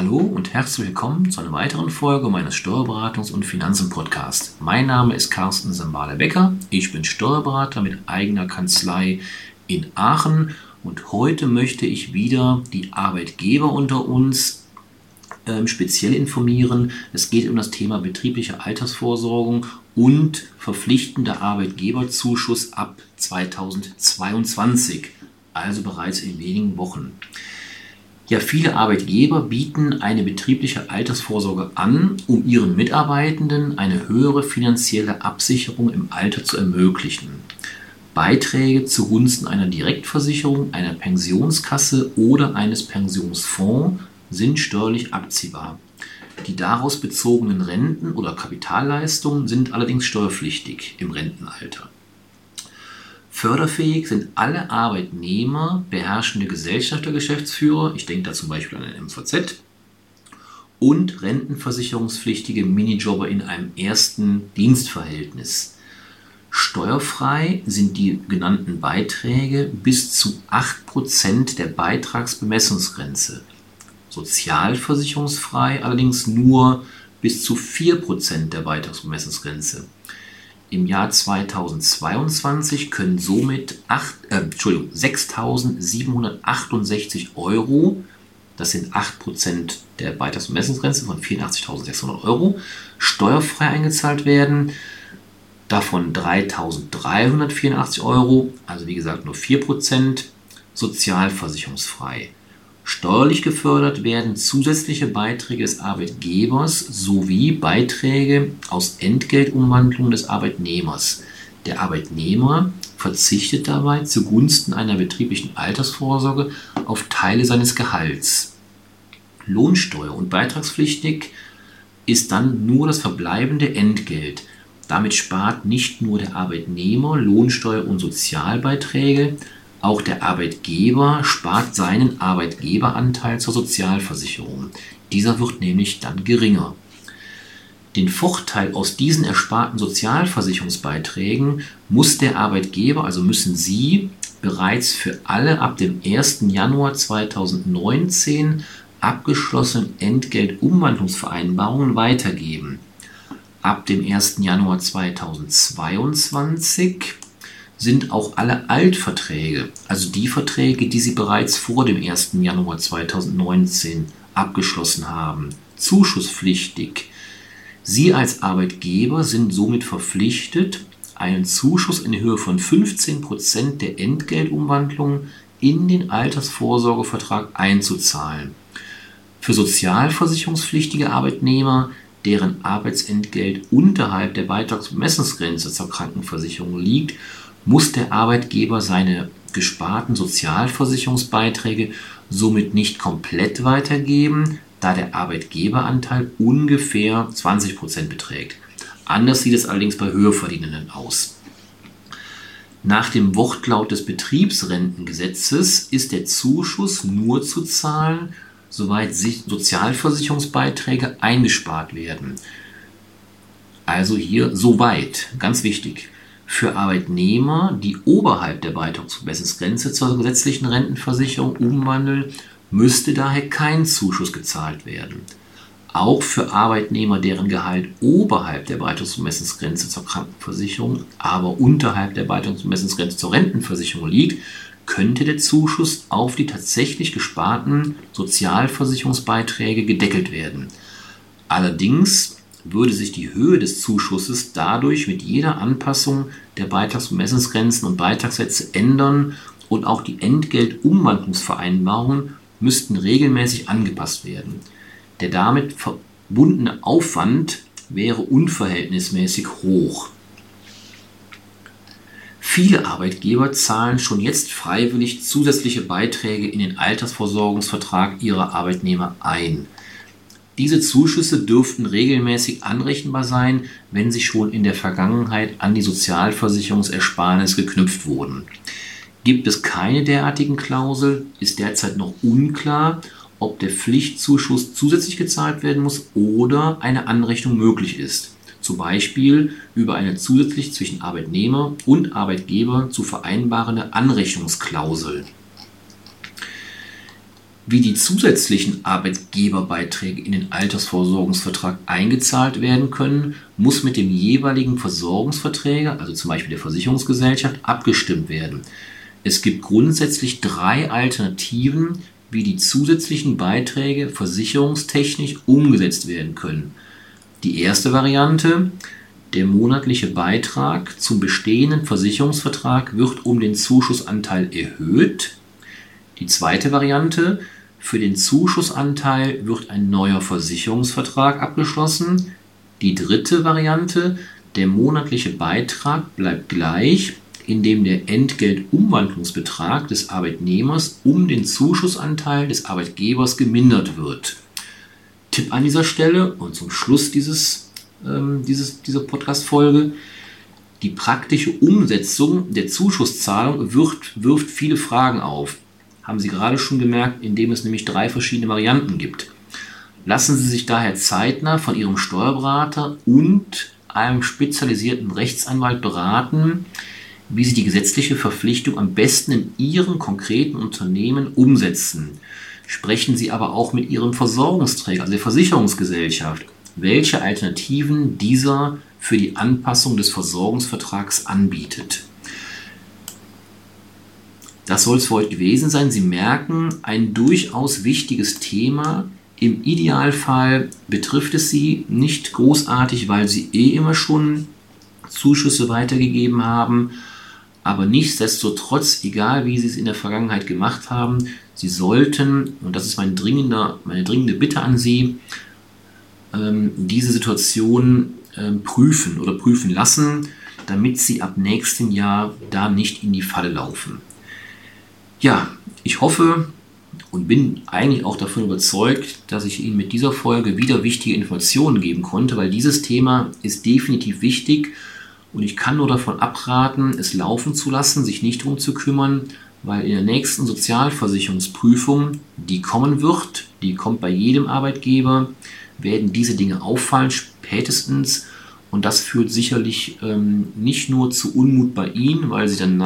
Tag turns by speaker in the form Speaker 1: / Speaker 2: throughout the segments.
Speaker 1: Hallo und herzlich willkommen zu einer weiteren Folge meines Steuerberatungs- und Finanzen-Podcasts. Mein Name ist Carsten Sambale-Becker. Ich bin Steuerberater mit eigener Kanzlei in Aachen und heute möchte ich wieder die Arbeitgeber unter uns ähm, speziell informieren. Es geht um das Thema betriebliche Altersvorsorgung und verpflichtender Arbeitgeberzuschuss ab 2022, also bereits in wenigen Wochen. Ja, viele Arbeitgeber bieten eine betriebliche Altersvorsorge an, um ihren Mitarbeitenden eine höhere finanzielle Absicherung im Alter zu ermöglichen. Beiträge zugunsten einer Direktversicherung, einer Pensionskasse oder eines Pensionsfonds sind steuerlich abziehbar. Die daraus bezogenen Renten oder Kapitalleistungen sind allerdings steuerpflichtig im Rentenalter. Förderfähig sind alle Arbeitnehmer, beherrschende Gesellschafter, Geschäftsführer, ich denke da zum Beispiel an ein MVZ, und rentenversicherungspflichtige Minijobber in einem ersten Dienstverhältnis. Steuerfrei sind die genannten Beiträge bis zu 8% der Beitragsbemessungsgrenze. Sozialversicherungsfrei allerdings nur bis zu 4% der Beitragsbemessungsgrenze. Im Jahr 2022 können somit äh, 6.768 Euro, das sind 8% der Beitragsbemessungsgrenze von 84.600 Euro, steuerfrei eingezahlt werden. Davon 3.384 Euro, also wie gesagt nur 4%, sozialversicherungsfrei. Steuerlich gefördert werden zusätzliche Beiträge des Arbeitgebers sowie Beiträge aus Entgeltumwandlung des Arbeitnehmers. Der Arbeitnehmer verzichtet dabei zugunsten einer betrieblichen Altersvorsorge auf Teile seines Gehalts. Lohnsteuer und beitragspflichtig ist dann nur das verbleibende Entgelt. Damit spart nicht nur der Arbeitnehmer Lohnsteuer und Sozialbeiträge, auch der Arbeitgeber spart seinen Arbeitgeberanteil zur Sozialversicherung. Dieser wird nämlich dann geringer. Den Vorteil aus diesen ersparten Sozialversicherungsbeiträgen muss der Arbeitgeber, also müssen Sie, bereits für alle ab dem 1. Januar 2019 abgeschlossenen Entgeltumwandlungsvereinbarungen weitergeben. Ab dem 1. Januar 2022 sind auch alle Altverträge, also die Verträge, die Sie bereits vor dem 1. Januar 2019 abgeschlossen haben, zuschusspflichtig. Sie als Arbeitgeber sind somit verpflichtet, einen Zuschuss in Höhe von 15% der Entgeltumwandlung in den Altersvorsorgevertrag einzuzahlen. Für sozialversicherungspflichtige Arbeitnehmer, deren Arbeitsentgelt unterhalb der Beitragsbemessungsgrenze zur Krankenversicherung liegt, muss der Arbeitgeber seine gesparten Sozialversicherungsbeiträge somit nicht komplett weitergeben, da der Arbeitgeberanteil ungefähr 20% beträgt. Anders sieht es allerdings bei Höherverdienenden aus. Nach dem Wortlaut des Betriebsrentengesetzes ist der Zuschuss nur zu zahlen, soweit Sozialversicherungsbeiträge eingespart werden. Also hier soweit, ganz wichtig. Für Arbeitnehmer, die oberhalb der Beitragsbemessungsgrenze zur gesetzlichen Rentenversicherung umwandeln, müsste daher kein Zuschuss gezahlt werden. Auch für Arbeitnehmer, deren Gehalt oberhalb der Beitragsbemessungsgrenze zur Krankenversicherung, aber unterhalb der Beitragsbemessungsgrenze zur Rentenversicherung liegt, könnte der Zuschuss auf die tatsächlich gesparten Sozialversicherungsbeiträge gedeckelt werden. Allerdings würde sich die Höhe des Zuschusses dadurch mit jeder Anpassung der Beitragsbemessungsgrenzen und Beitragssätze ändern und auch die Entgeltumwandlungsvereinbarungen müssten regelmäßig angepasst werden. Der damit verbundene Aufwand wäre unverhältnismäßig hoch. Viele Arbeitgeber zahlen schon jetzt freiwillig zusätzliche Beiträge in den Altersversorgungsvertrag ihrer Arbeitnehmer ein. Diese Zuschüsse dürften regelmäßig anrechenbar sein, wenn sie schon in der Vergangenheit an die Sozialversicherungsersparnis geknüpft wurden. Gibt es keine derartigen Klausel, ist derzeit noch unklar, ob der Pflichtzuschuss zusätzlich gezahlt werden muss oder eine Anrechnung möglich ist. Zum Beispiel über eine zusätzlich zwischen Arbeitnehmer und Arbeitgeber zu vereinbarende Anrechnungsklausel. Wie die zusätzlichen Arbeitgeberbeiträge in den Altersvorsorgungsvertrag eingezahlt werden können, muss mit dem jeweiligen Versorgungsverträger, also zum Beispiel der Versicherungsgesellschaft, abgestimmt werden. Es gibt grundsätzlich drei Alternativen, wie die zusätzlichen Beiträge versicherungstechnisch umgesetzt werden können. Die erste Variante, der monatliche Beitrag zum bestehenden Versicherungsvertrag wird um den Zuschussanteil erhöht. Die zweite Variante, für den Zuschussanteil wird ein neuer Versicherungsvertrag abgeschlossen. Die dritte Variante, der monatliche Beitrag bleibt gleich, indem der Entgeltumwandlungsbetrag des Arbeitnehmers um den Zuschussanteil des Arbeitgebers gemindert wird. Tipp an dieser Stelle und zum Schluss dieses, ähm, dieses, dieser Podcast-Folge. Die praktische Umsetzung der Zuschusszahlung wirft, wirft viele Fragen auf haben Sie gerade schon gemerkt, indem es nämlich drei verschiedene Varianten gibt. Lassen Sie sich daher zeitnah von Ihrem Steuerberater und einem spezialisierten Rechtsanwalt beraten, wie Sie die gesetzliche Verpflichtung am besten in Ihrem konkreten Unternehmen umsetzen. Sprechen Sie aber auch mit Ihrem Versorgungsträger, also der Versicherungsgesellschaft, welche Alternativen dieser für die Anpassung des Versorgungsvertrags anbietet. Das soll es für heute gewesen sein. Sie merken, ein durchaus wichtiges Thema. Im Idealfall betrifft es Sie nicht großartig, weil Sie eh immer schon Zuschüsse weitergegeben haben. Aber nichtsdestotrotz, egal wie Sie es in der Vergangenheit gemacht haben, Sie sollten, und das ist mein meine dringende Bitte an Sie, ähm, diese Situation ähm, prüfen oder prüfen lassen, damit Sie ab nächstem Jahr da nicht in die Falle laufen. Ja, ich hoffe und bin eigentlich auch davon überzeugt, dass ich Ihnen mit dieser Folge wieder wichtige Informationen geben konnte, weil dieses Thema ist definitiv wichtig und ich kann nur davon abraten, es laufen zu lassen, sich nicht darum zu kümmern, weil in der nächsten Sozialversicherungsprüfung, die kommen wird, die kommt bei jedem Arbeitgeber, werden diese Dinge auffallen, spätestens. Und das führt sicherlich ähm, nicht nur zu Unmut bei Ihnen, weil Sie dann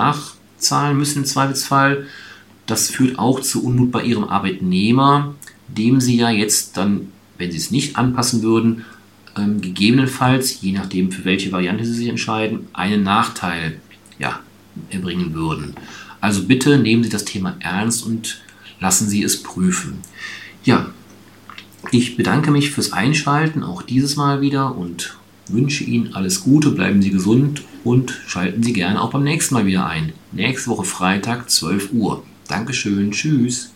Speaker 1: nachzahlen müssen im Zweifelsfall, das führt auch zu Unmut bei ihrem Arbeitnehmer, dem sie ja jetzt dann, wenn sie es nicht anpassen würden, ähm, gegebenenfalls, je nachdem für welche Variante sie sich entscheiden, einen Nachteil ja, erbringen würden. Also bitte nehmen Sie das Thema ernst und lassen Sie es prüfen. Ja, ich bedanke mich fürs Einschalten, auch dieses Mal wieder und wünsche Ihnen alles Gute, bleiben Sie gesund und schalten Sie gerne auch beim nächsten Mal wieder ein. Nächste Woche Freitag, 12 Uhr. Dankeschön, tschüss.